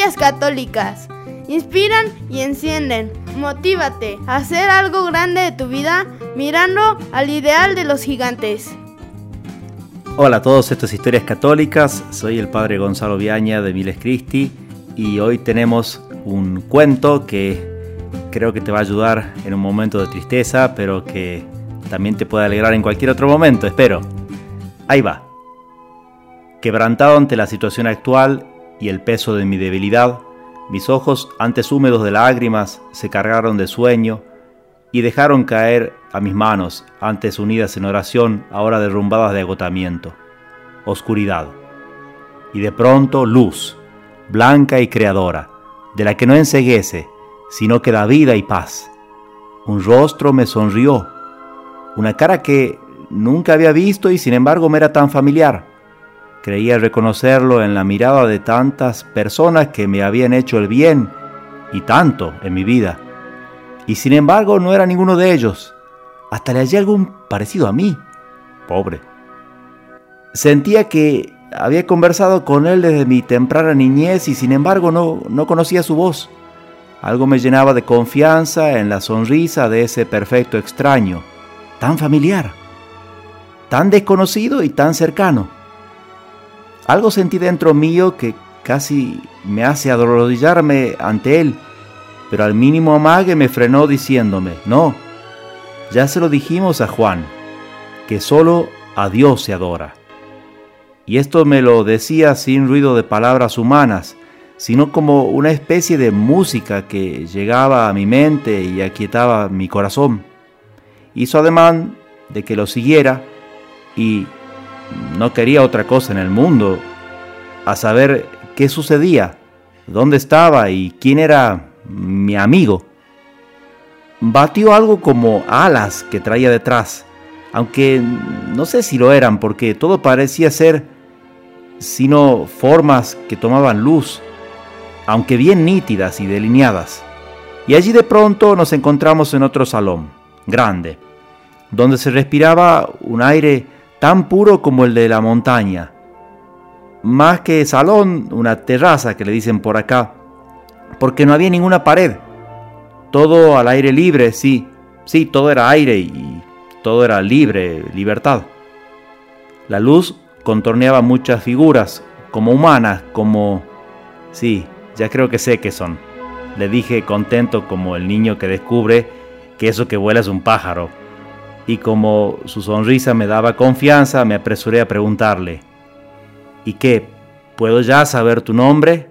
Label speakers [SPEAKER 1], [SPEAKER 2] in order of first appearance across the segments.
[SPEAKER 1] Historias católicas. Inspiran y encienden. Motívate a hacer algo grande de tu vida mirando al ideal de los gigantes.
[SPEAKER 2] Hola a todos, esto es Historias Católicas. Soy el padre Gonzalo Viaña de Miles Cristi y hoy tenemos un cuento que creo que te va a ayudar en un momento de tristeza, pero que también te puede alegrar en cualquier otro momento, espero. Ahí va. Quebrantado ante la situación actual y el peso de mi debilidad, mis ojos, antes húmedos de lágrimas, se cargaron de sueño y dejaron caer a mis manos, antes unidas en oración, ahora derrumbadas de agotamiento. Oscuridad. Y de pronto luz, blanca y creadora, de la que no enseguece, sino que da vida y paz. Un rostro me sonrió, una cara que nunca había visto y sin embargo me era tan familiar. Creía reconocerlo en la mirada de tantas personas que me habían hecho el bien y tanto en mi vida. Y sin embargo no era ninguno de ellos. Hasta le hallé algún parecido a mí. Pobre. Sentía que había conversado con él desde mi temprana niñez y sin embargo no, no conocía su voz. Algo me llenaba de confianza en la sonrisa de ese perfecto extraño, tan familiar, tan desconocido y tan cercano. Algo sentí dentro mío que casi me hace arrodillarme ante él, pero al mínimo amague me frenó diciéndome, no, ya se lo dijimos a Juan, que solo a Dios se adora. Y esto me lo decía sin ruido de palabras humanas, sino como una especie de música que llegaba a mi mente y aquietaba mi corazón. Hizo ademán de que lo siguiera y no quería otra cosa en el mundo, a saber qué sucedía, dónde estaba y quién era mi amigo. Batió algo como alas que traía detrás, aunque no sé si lo eran porque todo parecía ser sino formas que tomaban luz, aunque bien nítidas y delineadas. Y allí de pronto nos encontramos en otro salón, grande, donde se respiraba un aire tan puro como el de la montaña. Más que salón, una terraza que le dicen por acá, porque no había ninguna pared. Todo al aire libre, sí, sí, todo era aire y todo era libre, libertad. La luz contorneaba muchas figuras, como humanas, como... Sí, ya creo que sé qué son. Le dije contento como el niño que descubre que eso que vuela es un pájaro. Y como su sonrisa me daba confianza, me apresuré a preguntarle, ¿Y qué? ¿Puedo ya saber tu nombre?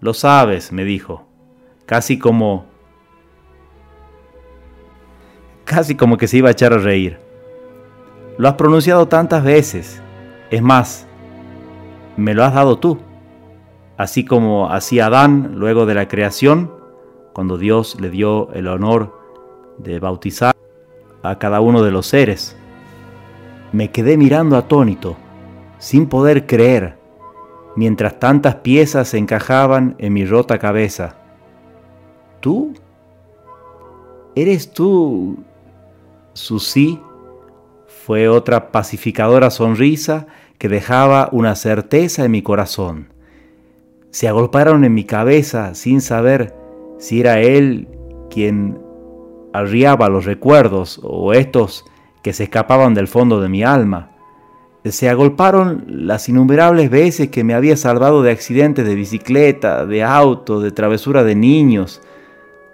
[SPEAKER 2] Lo sabes, me dijo, casi como... casi como que se iba a echar a reír. Lo has pronunciado tantas veces. Es más, me lo has dado tú, así como hacía Adán luego de la creación, cuando Dios le dio el honor de bautizar a cada uno de los seres. Me quedé mirando atónito, sin poder creer, mientras tantas piezas se encajaban en mi rota cabeza. ¿Tú? ¿Eres tú? Su sí fue otra pacificadora sonrisa que dejaba una certeza en mi corazón. Se agolparon en mi cabeza sin saber si era él quien arriaba los recuerdos o estos que se escapaban del fondo de mi alma. Se agolparon las innumerables veces que me había salvado de accidentes de bicicleta, de auto, de travesura de niños,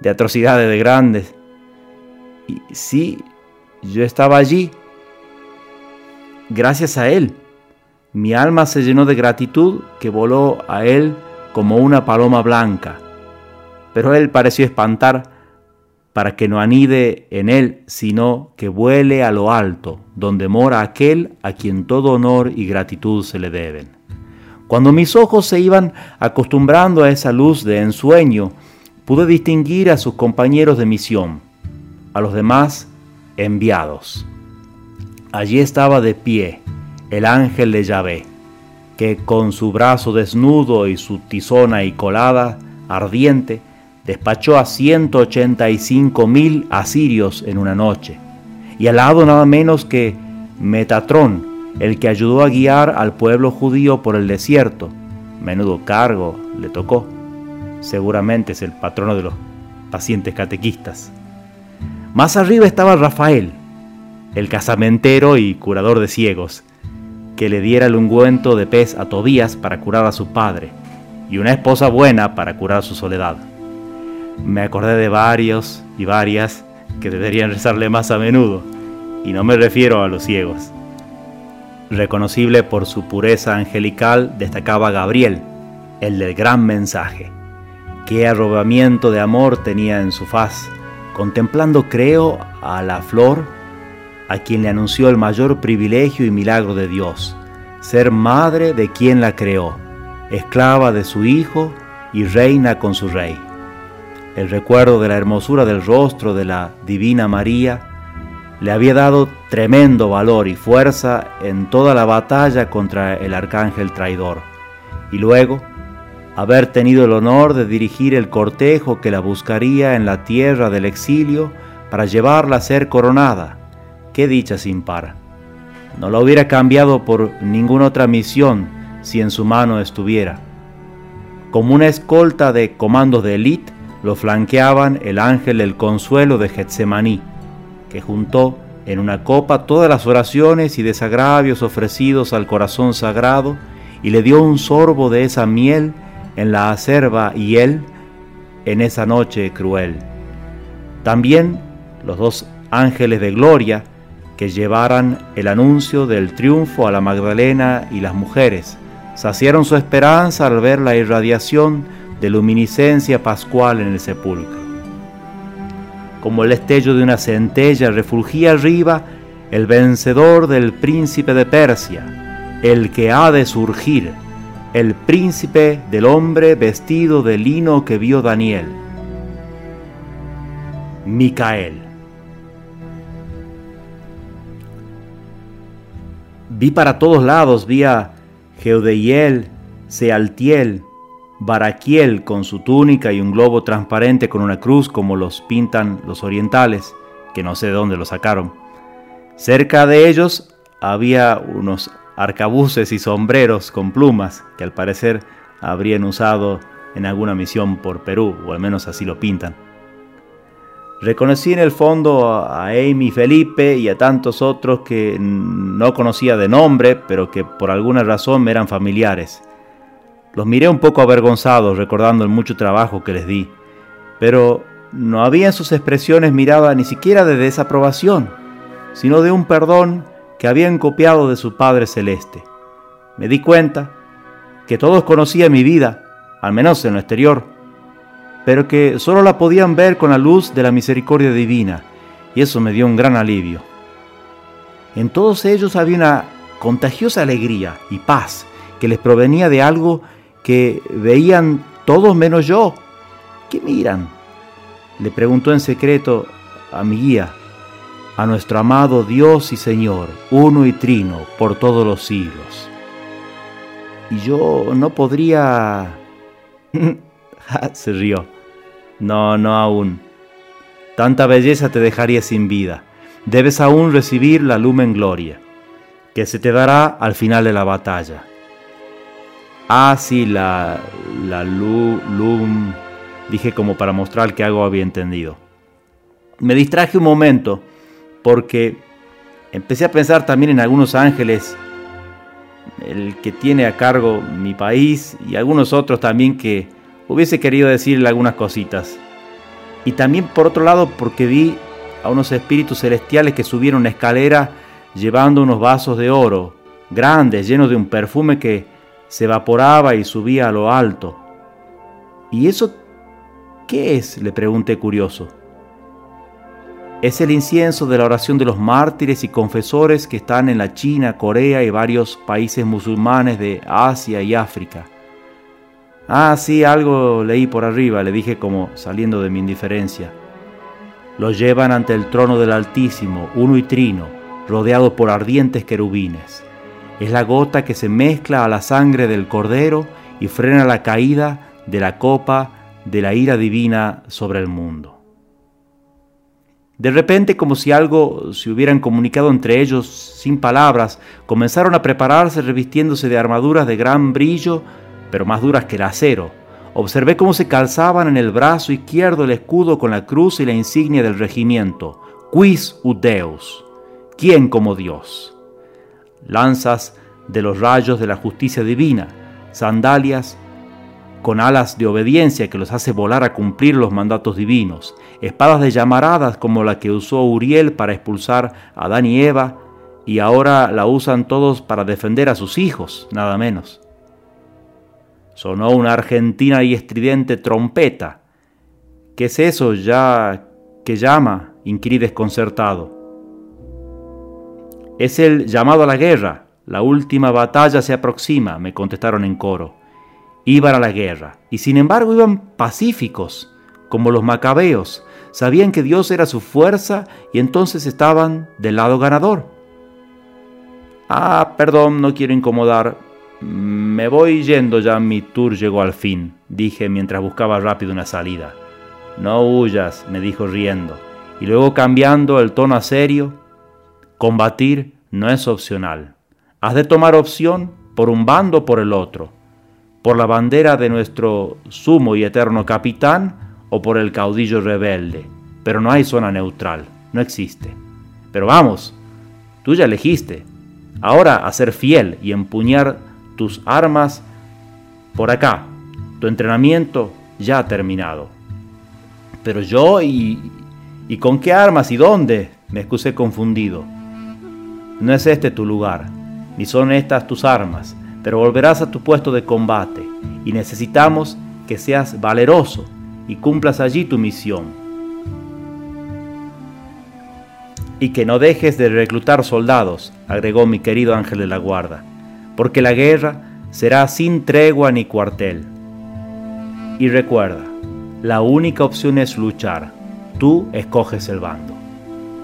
[SPEAKER 2] de atrocidades de grandes. Y sí, yo estaba allí, gracias a él. Mi alma se llenó de gratitud que voló a él como una paloma blanca, pero él pareció espantar para que no anide en él, sino que vuele a lo alto, donde mora aquel a quien todo honor y gratitud se le deben. Cuando mis ojos se iban acostumbrando a esa luz de ensueño, pude distinguir a sus compañeros de misión, a los demás enviados. Allí estaba de pie, el ángel de Yahvé, que con su brazo desnudo y su tizona y colada ardiente, despachó a 185 mil asirios en una noche, y al lado nada menos que Metatrón, el que ayudó a guiar al pueblo judío por el desierto, Menudo cargo le tocó. Seguramente es el patrono de los pacientes catequistas. Más arriba estaba Rafael, el casamentero y curador de ciegos, que le diera el ungüento de pez a Tobías para curar a su padre, y una esposa buena para curar su soledad. Me acordé de varios y varias que deberían rezarle más a menudo, y no me refiero a los ciegos. Reconocible por su pureza angelical, destacaba Gabriel, el del gran mensaje. Qué arrobamiento de amor tenía en su faz, contemplando, creo, a la flor, a quien le anunció el mayor privilegio y milagro de Dios, ser madre de quien la creó, esclava de su Hijo y reina con su Rey. El recuerdo de la hermosura del rostro de la Divina María le había dado tremendo valor y fuerza en toda la batalla contra el arcángel traidor. Y luego, haber tenido el honor de dirigir el cortejo que la buscaría en la tierra del exilio para llevarla a ser coronada. Qué dicha sin par. No la hubiera cambiado por ninguna otra misión si en su mano estuviera. Como una escolta de comandos de élite, lo flanqueaban el ángel del consuelo de Getsemaní que juntó en una copa todas las oraciones y desagravios ofrecidos al corazón sagrado y le dio un sorbo de esa miel en la acerba y él en esa noche cruel. También los dos ángeles de gloria que llevaran el anuncio del triunfo a la Magdalena y las mujeres, saciaron su esperanza al ver la irradiación de luminiscencia pascual en el sepulcro como el estello de una centella refulgía arriba el vencedor del príncipe de Persia, el que ha de surgir, el príncipe del hombre vestido de lino que vio Daniel. Micael. Vi para todos lados, vi a Geodeiel, Sealtiel, Baraquiel con su túnica y un globo transparente con una cruz como los pintan los orientales, que no sé de dónde lo sacaron. Cerca de ellos había unos arcabuces y sombreros con plumas que al parecer habrían usado en alguna misión por Perú, o al menos así lo pintan. Reconocí en el fondo a Amy Felipe y a tantos otros que no conocía de nombre, pero que por alguna razón me eran familiares. Los miré un poco avergonzados recordando el mucho trabajo que les di, pero no había en sus expresiones mirada ni siquiera de desaprobación, sino de un perdón que habían copiado de su Padre Celeste. Me di cuenta que todos conocían mi vida, al menos en lo exterior, pero que solo la podían ver con la luz de la misericordia divina, y eso me dio un gran alivio. En todos ellos había una contagiosa alegría y paz que les provenía de algo que veían todos menos yo. ¿Qué miran? Le preguntó en secreto a mi guía, a nuestro amado Dios y Señor, uno y trino por todos los siglos. Y yo no podría... Se rió. No, no aún. Tanta belleza te dejaría sin vida. Debes aún recibir la lumen gloria, que se te dará al final de la batalla. Ah, sí, la, la lum, dije como para mostrar que algo había entendido. Me distraje un momento porque empecé a pensar también en algunos ángeles, el que tiene a cargo mi país y algunos otros también que hubiese querido decirle algunas cositas. Y también por otro lado porque vi a unos espíritus celestiales que subieron una escalera llevando unos vasos de oro grandes, llenos de un perfume que se evaporaba y subía a lo alto. ¿Y eso qué es? le pregunté curioso. Es el incienso de la oración de los mártires y confesores que están en la China, Corea y varios países musulmanes de Asia y África. Ah, sí, algo leí por arriba, le dije como saliendo de mi indiferencia. Los llevan ante el trono del Altísimo, uno y trino, rodeado por ardientes querubines. Es la gota que se mezcla a la sangre del cordero y frena la caída de la copa de la ira divina sobre el mundo. De repente, como si algo se hubieran comunicado entre ellos sin palabras, comenzaron a prepararse revistiéndose de armaduras de gran brillo, pero más duras que el acero. Observé cómo se calzaban en el brazo izquierdo el escudo con la cruz y la insignia del regimiento. Quis ut Deus. ¿Quién como Dios? Lanzas de los rayos de la justicia divina, sandalias con alas de obediencia que los hace volar a cumplir los mandatos divinos, espadas de llamaradas como la que usó Uriel para expulsar a Adán y Eva, y ahora la usan todos para defender a sus hijos, nada menos. Sonó una argentina y estridente trompeta. ¿Qué es eso ya que llama? inquirí desconcertado. Es el llamado a la guerra. La última batalla se aproxima, me contestaron en coro iban a la guerra, y sin embargo iban pacíficos, como los macabeos, sabían que Dios era su fuerza y entonces estaban del lado ganador. Ah, perdón, no quiero incomodar. Me voy yendo ya, mi tour llegó al fin, dije mientras buscaba rápido una salida. No huyas, me dijo riendo, y luego cambiando el tono a serio, combatir no es opcional. Has de tomar opción por un bando o por el otro por la bandera de nuestro sumo y eterno capitán o por el caudillo rebelde. Pero no hay zona neutral, no existe. Pero vamos, tú ya elegiste. Ahora a ser fiel y empuñar tus armas por acá. Tu entrenamiento ya ha terminado. Pero yo y... ¿Y con qué armas y dónde? Me excusé confundido. No es este tu lugar, ni son estas tus armas pero volverás a tu puesto de combate y necesitamos que seas valeroso y cumplas allí tu misión. Y que no dejes de reclutar soldados, agregó mi querido ángel de la guarda, porque la guerra será sin tregua ni cuartel. Y recuerda, la única opción es luchar, tú escoges el bando.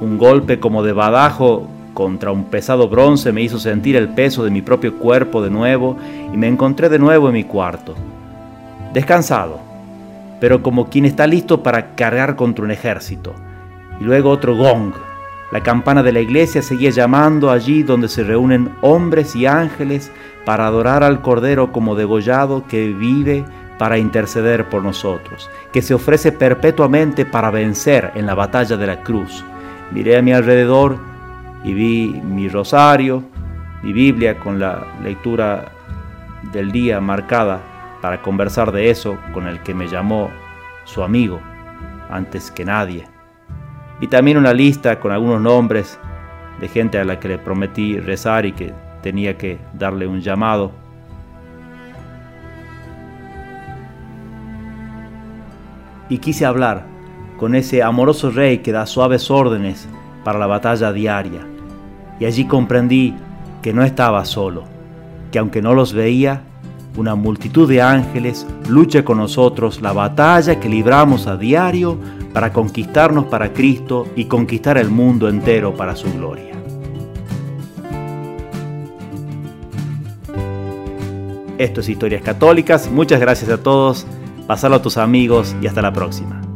[SPEAKER 2] Un golpe como de badajo contra un pesado bronce me hizo sentir el peso de mi propio cuerpo de nuevo y me encontré de nuevo en mi cuarto. Descansado, pero como quien está listo para cargar contra un ejército. Y luego otro gong. La campana de la iglesia seguía llamando allí donde se reúnen hombres y ángeles para adorar al Cordero como degollado que vive para interceder por nosotros, que se ofrece perpetuamente para vencer en la batalla de la cruz. Miré a mi alrededor y vi mi rosario, mi Biblia con la lectura del día marcada para conversar de eso con el que me llamó su amigo antes que nadie. Vi también una lista con algunos nombres de gente a la que le prometí rezar y que tenía que darle un llamado. Y quise hablar con ese amoroso rey que da suaves órdenes para la batalla diaria y allí comprendí que no estaba solo, que aunque no los veía, una multitud de ángeles lucha con nosotros la batalla que libramos a diario para conquistarnos para Cristo y conquistar el mundo entero para su gloria. Esto es Historias Católicas, muchas gracias a todos, pasalo a tus amigos y hasta la próxima.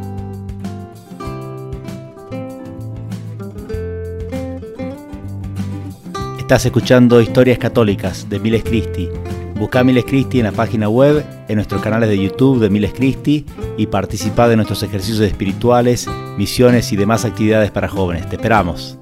[SPEAKER 2] Estás escuchando Historias Católicas de Miles Cristi. Busca Miles Cristi en la página web, en nuestros canales de YouTube de Miles Cristi y participa de nuestros ejercicios espirituales, misiones y demás actividades para jóvenes. Te esperamos.